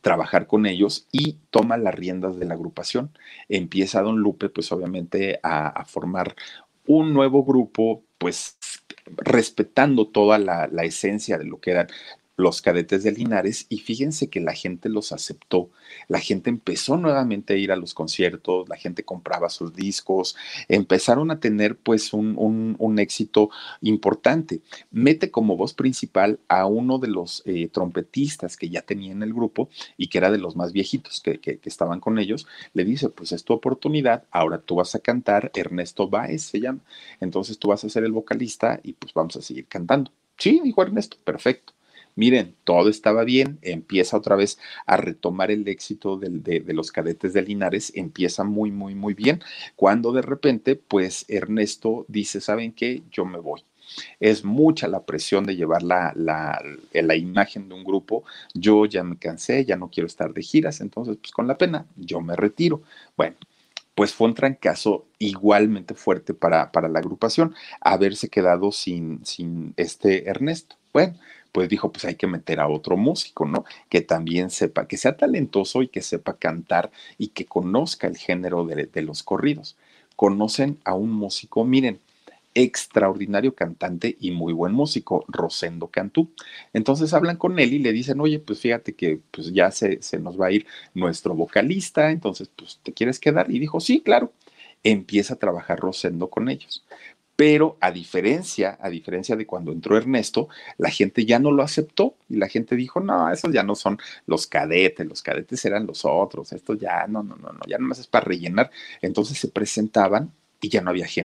trabajar con ellos y toma las riendas de la agrupación. Empieza don Lupe, pues obviamente, a formar un nuevo grupo, pues respetando toda la, la, esencia de lo que eran los cadetes de Linares y fíjense que la gente los aceptó, la gente empezó nuevamente a ir a los conciertos, la gente compraba sus discos, empezaron a tener pues un, un, un éxito importante. Mete como voz principal a uno de los eh, trompetistas que ya tenía en el grupo y que era de los más viejitos que, que, que, estaban con ellos, le dice pues es tu oportunidad, ahora tú vas a cantar, Ernesto Baez se llama, entonces tú vas a ser el vocalista y pues vamos a seguir cantando. Sí, dijo Ernesto, perfecto. Miren, todo estaba bien, empieza otra vez a retomar el éxito de, los cadetes de Linares, empieza muy, muy, muy bien, cuando de repente, pues Ernesto dice, ¿saben qué? Yo me voy. Es mucha la presión de llevar la, la, la, imagen de un grupo. Yo ya me cansé, ya no quiero estar de giras, entonces, pues con la pena, yo me retiro. Bueno, pues fue un trancazo igualmente fuerte para, para la agrupación, haberse quedado sin, sin este Ernesto. Bueno, pues dijo, pues hay que meter a otro músico, ¿no? Que también sepa, que sea talentoso y que sepa cantar y que conozca el género de, los corridos. Conocen a un músico, miren, extraordinario cantante y muy buen músico, Rosendo Cantú. Entonces hablan con él y le dicen, oye, pues fíjate que pues ya se, se nos va a ir nuestro vocalista, entonces pues te quieres quedar. Y dijo, sí, claro. Empieza a trabajar Rosendo con ellos pero a diferencia, a diferencia de cuando entró Ernesto, la gente ya no lo aceptó y la gente dijo, no, esos ya no son los cadetes, los cadetes eran los otros, esto ya no, no, no, no, ya más es para rellenar. Entonces se presentaban y ya no había gente.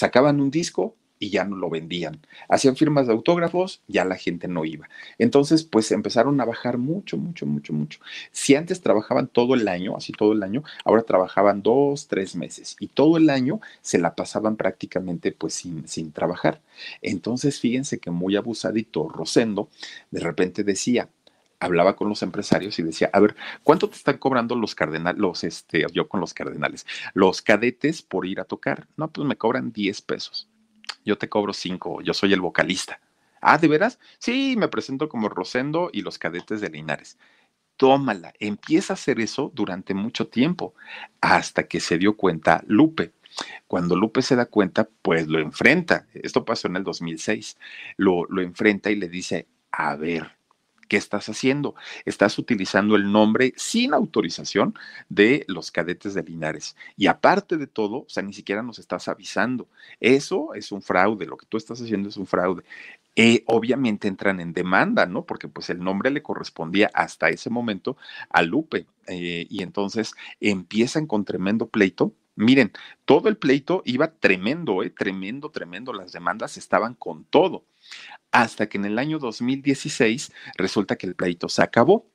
Sacaban un disco y ya no lo vendían. Hacían firmas de autógrafos, ya la gente no iba. Entonces, pues empezaron a bajar mucho, mucho, mucho, mucho. Si antes trabajaban todo el año, así todo el año, ahora trabajaban dos, tres meses y todo el año se la pasaban prácticamente pues sin, sin trabajar. Entonces, fíjense que muy abusadito Rosendo de repente decía, hablaba con los empresarios y decía, a ver, ¿cuánto te están cobrando los cardenales, los, este, yo con los cardenales, los cadetes por ir a tocar? No, pues me cobran 10 pesos. Yo te cobro 5, yo soy el vocalista. Ah, ¿de veras? Sí, me presento como Rosendo y los cadetes de Linares. Tómala, empieza a hacer eso durante mucho tiempo, hasta que se dio cuenta Lupe. Cuando Lupe se da cuenta, pues lo enfrenta. Esto pasó en el 2006. Lo, lo enfrenta y le dice, a ver, ¿Qué estás haciendo? Estás utilizando el nombre sin autorización de los cadetes de Linares. Y aparte de todo, o sea, ni siquiera nos estás avisando. Eso es un fraude, lo que tú estás haciendo es un fraude. Eh, obviamente entran en demanda, ¿no? Porque pues el nombre le correspondía hasta ese momento a Lupe. Eh, y entonces empiezan con tremendo pleito Miren, todo el pleito iba tremendo, ¿eh? tremendo, tremendo. Las demandas estaban con todo. Hasta que en el año 2016 resulta que el pleito se acabó.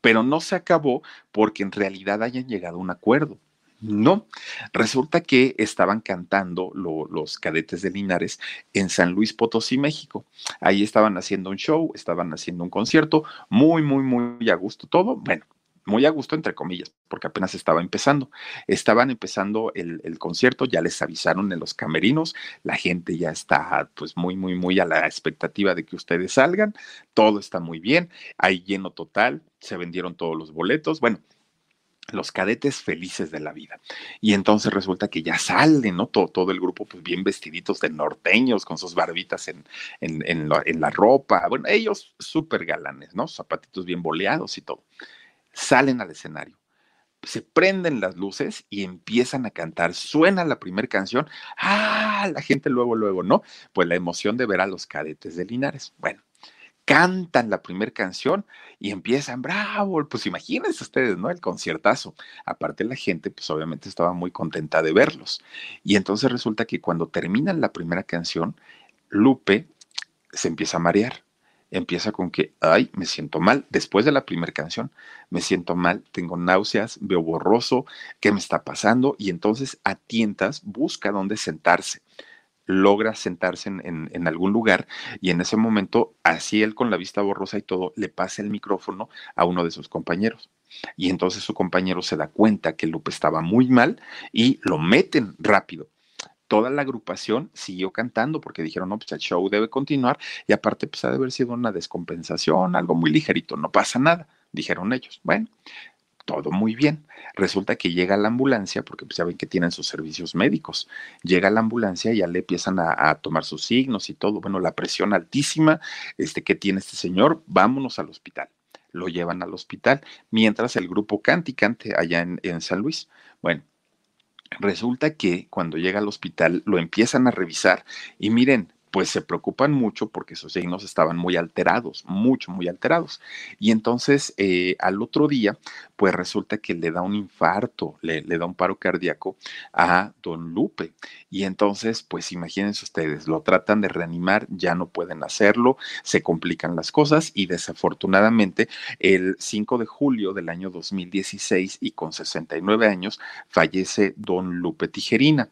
Pero no se acabó porque en realidad hayan llegado a un acuerdo. No, resulta que estaban cantando lo, los cadetes de Linares en San Luis Potosí, México. Ahí estaban haciendo un show, estaban haciendo un concierto, muy, muy, muy a gusto todo. Bueno, muy a gusto, entre comillas, porque apenas estaba empezando. Estaban empezando el, concierto, ya les avisaron en los camerinos, la gente ya está pues muy, muy, muy a la expectativa de que ustedes salgan, todo está muy bien, hay lleno total, se vendieron todos los boletos, bueno, los cadetes felices de la vida. Y entonces resulta que ya salen, ¿no? Todo, todo el grupo, pues bien vestiditos de norteños, con sus barbitas en, en, en, la, en la, ropa. Bueno, ellos súper galanes, ¿no? Zapatitos bien boleados y todo. Salen al escenario. Se prenden las luces y empiezan a cantar. Suena la primera canción. ¡Ah! La gente luego, luego, ¿no? Pues la emoción de ver a los cadetes de Linares. Bueno, cantan la primera canción y empiezan, bravo, pues imagínense ustedes, ¿no? El conciertazo. Aparte la gente, pues obviamente estaba muy contenta de verlos. Y entonces resulta que cuando terminan la primera canción, Lupe se empieza a marear. Empieza con que, ay, me siento mal. Después de la primera canción, me siento mal, tengo náuseas, veo borroso, ¿qué me está pasando? Y entonces a tientas busca dónde sentarse logra sentarse en, en, algún lugar y en ese momento, así él con la vista borrosa y todo, le pasa el micrófono a uno de sus compañeros. Y entonces su compañero se da cuenta que Lupe estaba muy mal y lo meten rápido. Toda la agrupación siguió cantando porque dijeron, no, pues el show debe continuar y aparte pues ha de haber sido una descompensación, algo muy ligerito, no pasa nada, dijeron ellos. Bueno, todo muy bien. Resulta que llega la ambulancia, porque pues, saben que tienen sus servicios médicos. Llega la ambulancia y ya le empiezan a, a, tomar sus signos y todo. Bueno, la presión altísima este, que tiene este señor, vámonos al hospital. Lo llevan al hospital, mientras el grupo cante y cante allá en, en San Luis. Bueno, resulta que cuando llega al hospital lo empiezan a revisar y miren, pues se preocupan mucho porque sus signos estaban muy alterados, mucho, muy alterados. Y entonces eh, al otro día, pues resulta que le da un infarto, le, le, da un paro cardíaco a don Lupe. Y entonces, pues imagínense ustedes, lo tratan de reanimar, ya no pueden hacerlo, se complican las cosas y desafortunadamente el 5 de julio del año 2016 y con 69 años fallece don Lupe Tijerina.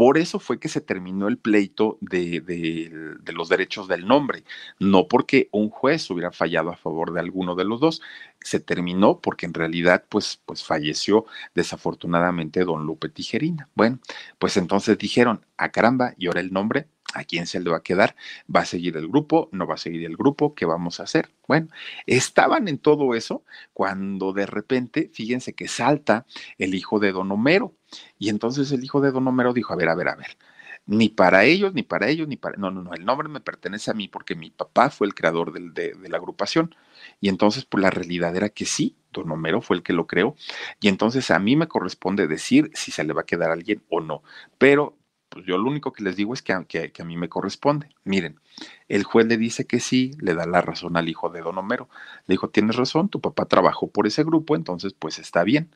Por eso fue que se terminó el pleito de, de, los derechos del nombre, no porque un juez hubiera fallado a favor de alguno de los dos, se terminó porque en realidad pues, pues falleció desafortunadamente don Lupe Tijerina. Bueno, pues entonces dijeron, a ah, caramba, y ahora el nombre, ¿a quién se le va a quedar? ¿Va a seguir el grupo? ¿No va a seguir el grupo? ¿Qué vamos a hacer? Bueno, estaban en todo eso cuando de repente, fíjense que salta el hijo de don Homero. Y entonces el hijo de don Homero dijo, a ver, a ver, a ver, ni para ellos, ni para ellos, ni para... No, no, no, el nombre me pertenece a mí porque mi papá fue el creador de, la agrupación. Y entonces, pues la realidad era que sí, don Homero fue el que lo creó. Y entonces a mí me corresponde decir si se le va a quedar alguien o no. Pero pues yo lo único que les digo es que, que, que, a mí me corresponde. Miren, el juez le dice que sí, le da la razón al hijo de don Homero. Le dijo, tienes razón, tu papá trabajó por ese grupo, entonces pues está bien.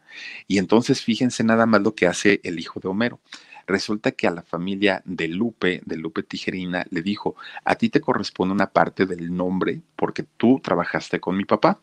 Y entonces fíjense nada más lo que hace el hijo de Homero. Resulta que a la familia de Lupe, de Lupe Tijerina, le dijo, a ti te corresponde una parte del nombre porque tú trabajaste con mi papá.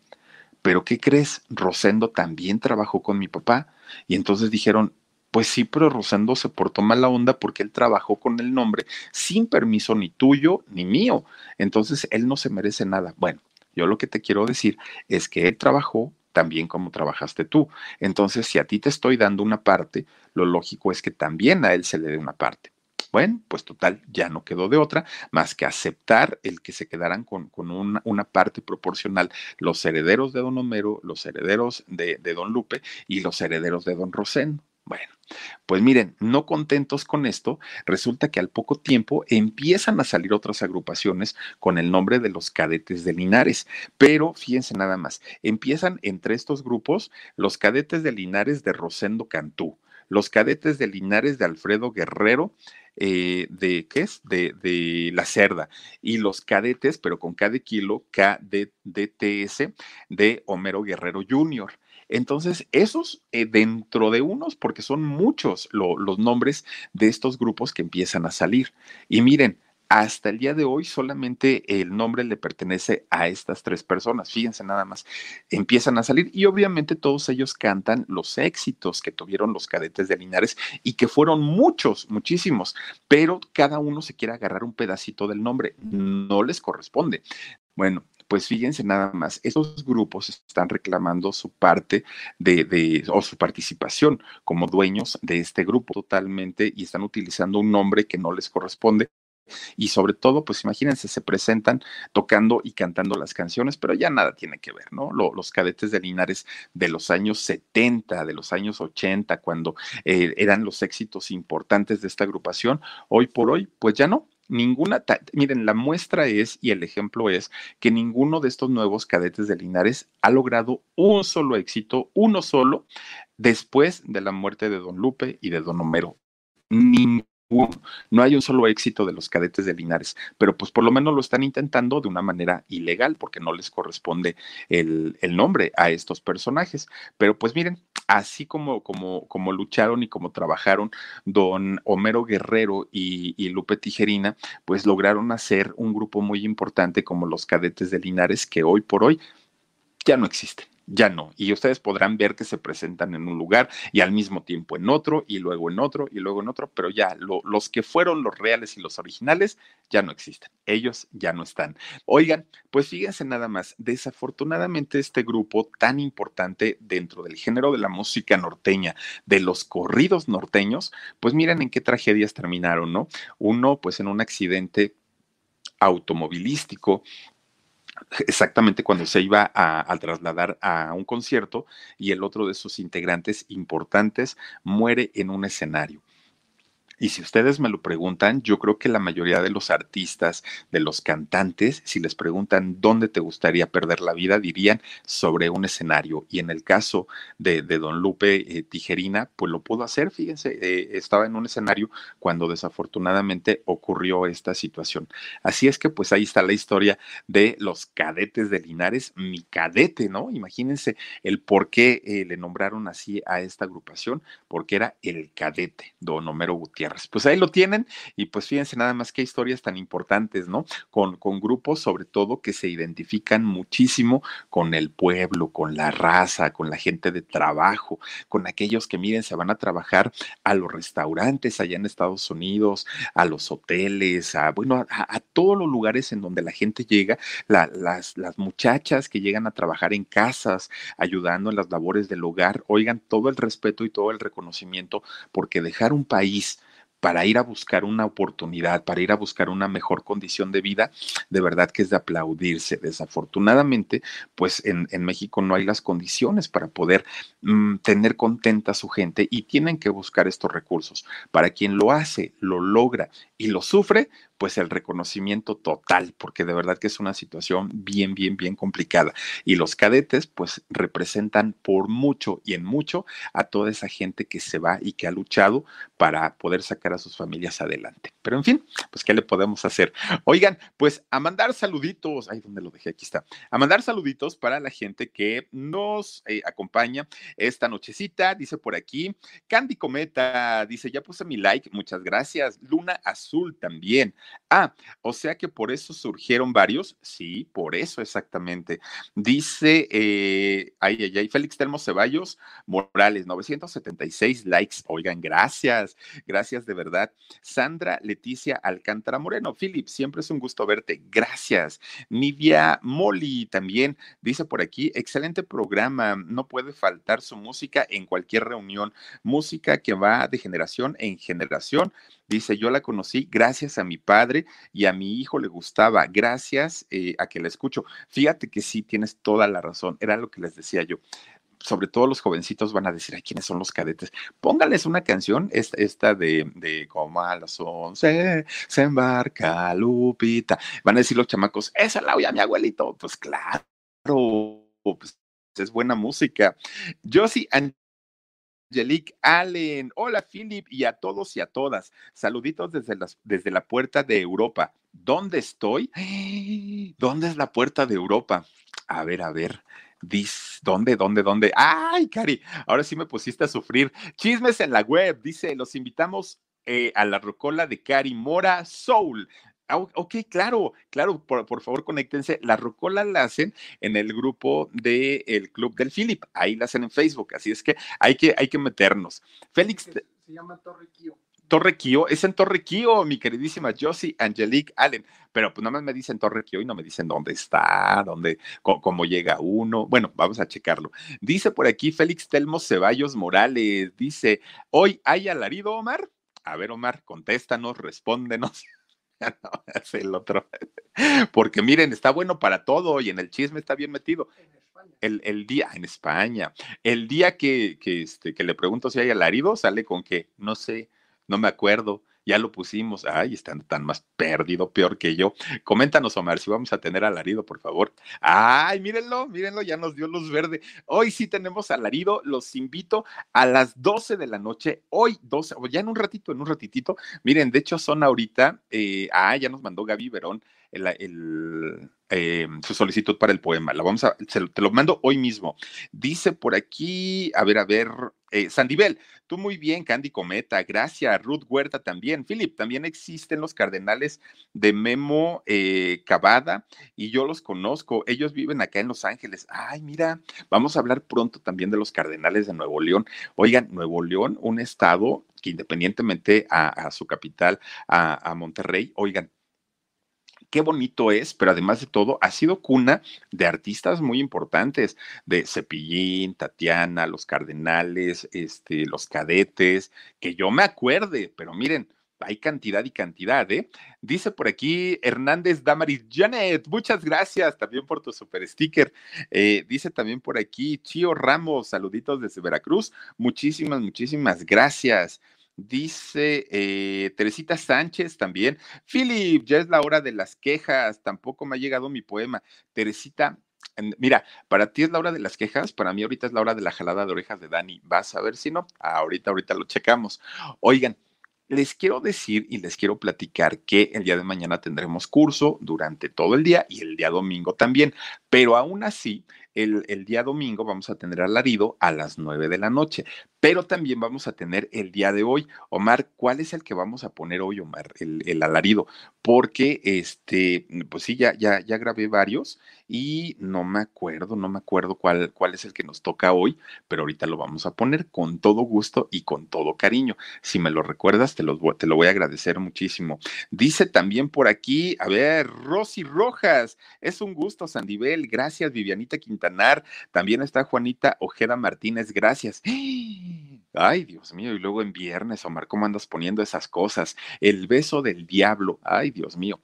Pero ¿qué crees? Rosendo también trabajó con mi papá. Y entonces dijeron, pues sí, pero Rosendo se portó mala onda porque él trabajó con el nombre sin permiso ni tuyo ni mío. Entonces él no se merece nada. Bueno, yo lo que te quiero decir es que él trabajó también como trabajaste tú. Entonces, si a ti te estoy dando una parte, lo lógico es que también a él se le dé una parte. Bueno, pues total, ya no quedó de otra más que aceptar el que se quedaran con, con una, parte proporcional los herederos de don Homero, los herederos de, de don Lupe y los herederos de don Rosén. Bueno, pues miren, no contentos con esto, resulta que al poco tiempo empiezan a salir otras agrupaciones con el nombre de los cadetes de Linares, pero fíjense nada más, empiezan entre estos grupos los cadetes de Linares de Rosendo Cantú, los cadetes de Linares de Alfredo Guerrero, eh, de, ¿qué es? De, de, la cerda. Y los cadetes, pero con cada kilo, KDTS de Homero Guerrero Jr. Entonces, esos eh, dentro de unos, porque son muchos lo, los nombres de estos grupos que empiezan a salir. Y miren, hasta el día de hoy solamente el nombre le pertenece a estas tres personas. Fíjense nada más, empiezan a salir y obviamente todos ellos cantan los éxitos que tuvieron los cadetes de Linares y que fueron muchos, muchísimos, pero cada uno se quiere agarrar un pedacito del nombre, no les corresponde. Bueno, pues fíjense nada más, estos grupos están reclamando su parte de, de, o su participación como dueños de este grupo totalmente y están utilizando un nombre que no les corresponde y sobre todo, pues imagínense, se presentan tocando y cantando las canciones, pero ya nada tiene que ver, ¿no? los cadetes de Linares de los años 70, de los años 80, cuando eh, eran los éxitos importantes de esta agrupación, hoy por hoy, pues ya no, ninguna, miren, la muestra es y el ejemplo es que ninguno de estos nuevos cadetes de Linares ha logrado un solo éxito, uno solo, después de la muerte de Don Lupe y de Don Homero. Ninguno no hay un solo éxito de los cadetes de Linares, pero pues por lo menos lo están intentando de una manera ilegal porque no les corresponde el, nombre a estos personajes. Pero pues miren, así como, como, como lucharon y como trabajaron don Homero Guerrero y, y Lupe Tijerina, pues lograron hacer un grupo muy importante como los cadetes de Linares que hoy por hoy ya no existen ya no. Y ustedes podrán ver que se presentan en un lugar y al mismo tiempo en otro y luego en otro y luego en otro, pero ya los que fueron los reales y los originales ya no existen. Ellos ya no están. Oigan, pues fíjense nada más, desafortunadamente este grupo tan importante dentro del género de la música norteña, de los corridos norteños, pues miren en qué tragedias terminaron, ¿no? Uno, pues en un accidente automovilístico exactamente cuando se iba a, trasladar a un concierto y el otro de sus integrantes importantes muere en un escenario. Y si ustedes me lo preguntan, yo creo que la mayoría de los artistas, de los cantantes, si les preguntan dónde te gustaría perder la vida, dirían sobre un escenario. Y en el caso de, don Lupe eh, Tijerina, pues lo pudo hacer, fíjense, eh, estaba en un escenario cuando desafortunadamente ocurrió esta situación. Así es que pues ahí está la historia de los cadetes de Linares, mi cadete, ¿no? Imagínense el por qué eh, le nombraron así a esta agrupación, porque era el cadete, don Homero Gutiérrez. Pues ahí lo tienen y pues fíjense nada más qué historias tan importantes, ¿no? Con, con grupos sobre todo que se identifican muchísimo con el pueblo, con la raza, con la gente de trabajo, con aquellos que miren, se van a trabajar a los restaurantes allá en Estados Unidos, a los hoteles, a, bueno, a, todos los lugares en donde la gente llega, las, las muchachas que llegan a trabajar en casas, ayudando en las labores del hogar, oigan, todo el respeto y todo el reconocimiento, porque dejar un país para ir a buscar una oportunidad, para ir a buscar una mejor condición de vida, de verdad que es de aplaudirse. Desafortunadamente, pues en, México no hay las condiciones para poder mm, tener contenta a su gente y tienen que buscar estos recursos. Para quien lo hace, lo logra y lo sufre, pues el reconocimiento total, porque de verdad que es una situación bien, bien, bien complicada. Y los cadetes, pues representan por mucho y en mucho a toda esa gente que se va y que ha luchado para poder sacar a sus familias adelante. Pero en fin, pues ¿qué le podemos hacer? Oigan, pues a mandar saluditos, ay, ¿dónde lo dejé? Aquí está. A mandar saluditos para la gente que nos eh, acompaña esta nochecita, dice por aquí, Candy Cometa, dice, ya puse mi like, muchas gracias. Luna Azul también. Ah, o sea que por eso surgieron varios. Sí, por eso exactamente. Dice, eh, ay, ay, ay, Félix Telmo Ceballos Morales, 976 likes. Oigan, gracias, gracias de verdad. Sandra Leticia Alcántara Moreno, Philip, siempre es un gusto verte. Gracias. Nidia Molly también dice por aquí, excelente programa. No puede faltar su música en cualquier reunión. Música que va de generación en generación Dice, yo la conocí gracias a mi padre y a mi hijo le gustaba, gracias eh, a que la escucho. Fíjate que sí, tienes toda la razón, era lo que les decía yo sobre todo los jovencitos van a decir, ay, ¿quiénes son los cadetes? Póngales una canción, esta, esta de, de como a las once se embarca Lupita. Van a decir los chamacos, esa la oye a mi abuelito. Pues claro, pues es buena música. Yo sí, Angelique Allen. Hola, Philip, y a todos y a todas. Saluditos desde, desde la puerta de Europa. ¿Dónde estoy? ¿Dónde es la puerta de Europa? A ver, a ver. ¿dónde, dónde, dónde? Ay, Cari, ahora sí me pusiste a sufrir. Chismes en la web, dice, los invitamos eh, a la rocola de Cari Mora Soul. Ah, ok, claro, claro, por, favor conéctense. La rocola la hacen en el grupo del el Club del Philip, ahí la hacen en Facebook, así es que hay que, hay que meternos. Félix. Se llama Torre Kio. Torre Kio, es en Torre Kio, mi queridísima Josie Angelique Allen, pero pues nada más me dicen Torre Kio y no me dicen dónde está, dónde, cómo, llega uno. Bueno, vamos a checarlo. Dice por aquí Félix Telmo Ceballos Morales, dice, hoy hay alarido, Omar. A ver, Omar, contéstanos, respóndenos. no, es el otro. Porque miren, está bueno para todo y en el chisme está bien metido. El, el, día en España, el día que, que, este, que le pregunto si hay alarido, sale con que no sé, no me acuerdo, ya lo pusimos, ay, están tan más perdido, peor que yo. Coméntanos, Omar, si vamos a tener alarido, por favor. Ay, mírenlo, mírenlo, ya nos dio luz verde. Hoy sí tenemos alarido, los invito a las 12 de la noche, hoy 12, ya en un ratito, en un ratitito. Miren, de hecho son ahorita, eh, ah, ya nos mandó Gaby Verón eh, su solicitud para el poema. La vamos a, te lo mando hoy mismo. Dice por aquí, a ver, a ver, eh, Sandibel, tú muy bien, Candy Cometa, gracias. Ruth Huerta también. Philip, también existen los cardenales de Memo eh, Cavada y yo los conozco. Ellos viven acá en Los Ángeles. Ay, mira, vamos a hablar pronto también de los cardenales de Nuevo León. Oigan, Nuevo León, un estado que independientemente a, su capital, a Monterrey, oigan, qué bonito es, pero además de todo, ha sido cuna de artistas muy importantes, de Cepillín, Tatiana, los Cardenales, este, los Cadetes, que yo me acuerde, pero miren, hay cantidad y cantidad, ¿eh? Dice por aquí Hernández Damaris Janet, muchas gracias también por tu super sticker. Eh, dice también por aquí Chío Ramos, saluditos desde Veracruz, muchísimas, muchísimas gracias. Dice eh, Teresita Sánchez también. Philip, ya es la hora de las quejas. Tampoco me ha llegado mi poema. Teresita, Mira, para ti es la hora de las quejas, para mí ahorita es la hora de la jalada de orejas de Dani. Vas a ver si no. ahorita, ahorita lo checamos. Oigan, les quiero decir y les quiero platicar que el día de mañana tendremos curso durante todo el día y el día domingo también, pero aún así el, día domingo vamos a tener alarido a las 9 de la noche, pero también vamos a tener el día de hoy. Omar, ¿cuál es el que vamos a poner hoy, Omar? El, alarido, porque este, pues sí, ya, ya, ya grabé varios y no me acuerdo, no me acuerdo cuál, cuál es el que nos toca hoy, pero ahorita lo vamos a poner con todo gusto y con todo cariño. Si me lo recuerdas, te lo, te lo voy a agradecer muchísimo. Dice también por aquí, a ver, Rosy Rojas, es un gusto, Sandivel, gracias, Vivianita Quintana también está Juanita Ojeda Martínez, gracias. Ay, Dios mío, y luego en viernes, Omar, ¿cómo andas poniendo esas cosas? El beso del diablo, ay, Dios mío.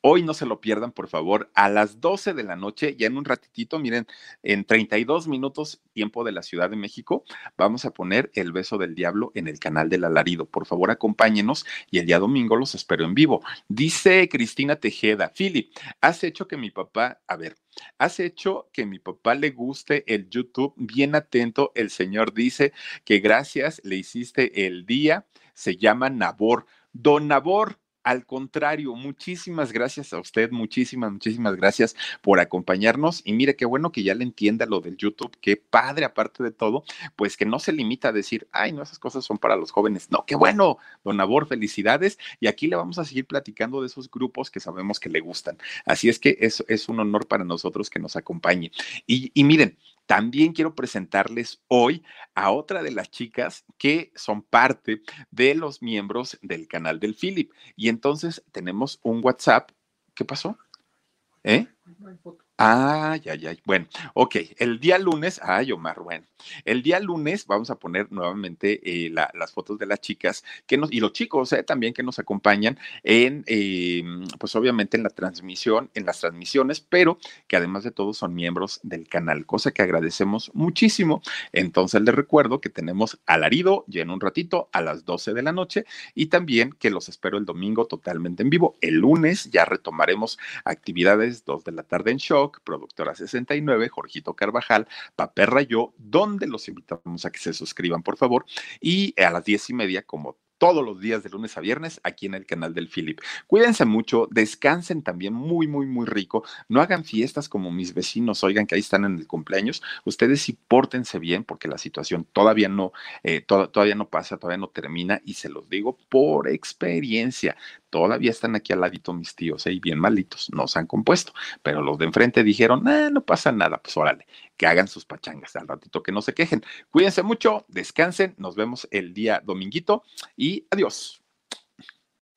Hoy no se lo pierdan, por favor, a las 12 de la noche, ya en un ratitito, miren, en 32 minutos, tiempo de la Ciudad de México, vamos a poner El beso del diablo en el canal del alarido. Por favor, acompáñenos y el día domingo los espero en vivo. Dice Cristina Tejeda, Philip, has hecho que mi papá, a ver, has hecho que mi papá le guste el YouTube. Bien atento, el Señor dice que gracias le hiciste el día, se llama Nabor. Don Nabor, al contrario, muchísimas gracias a usted, muchísimas, muchísimas gracias por acompañarnos. Y mire qué bueno que ya le entienda lo del YouTube, qué padre, aparte de todo, pues que no se limita a decir, ay, no, esas cosas son para los jóvenes. No, qué bueno, don Abor, felicidades. Y aquí le vamos a seguir platicando de esos grupos que sabemos que le gustan. Así es que es, es un honor para nosotros que nos acompañe. Y, y miren, también quiero presentarles hoy a otra de las chicas que son parte de los miembros del canal del Philip. Y entonces tenemos un WhatsApp. ¿Qué pasó? ¿Eh? Ah, ya, ya. Bueno, ok. El día lunes, ay, Omar, bueno. El día lunes vamos a poner nuevamente eh, las fotos de las chicas que nos, y los chicos eh, también que nos acompañan en, eh, pues obviamente en la transmisión, en las transmisiones, pero que además de todo son miembros del canal, cosa que agradecemos muchísimo. Entonces les recuerdo que tenemos alarido ya en un ratito a las 12 de la noche y también que los espero el domingo totalmente en vivo. El lunes ya retomaremos actividades 2 de la tarde en show Productora 69, Jorgito Carvajal, Paperra Yo, donde los invitamos a que se suscriban, por favor. Y a las diez y media, como todos los días de lunes a viernes aquí en el canal del Philip. Cuídense mucho, descansen también muy, muy, muy rico. No hagan fiestas como mis vecinos, oigan que ahí están en el cumpleaños. Ustedes sí pórtense bien porque la situación todavía no, eh, todavía no pasa, todavía no termina y se los digo por experiencia. Todavía están aquí al ladito mis tíos, ¿eh? bien malitos, no se han compuesto. Pero los de enfrente dijeron, eh, no pasa nada, pues órale, que hagan sus pachangas al ratito, que no se quejen. Cuídense mucho, descansen, nos vemos el día dominguito y adiós.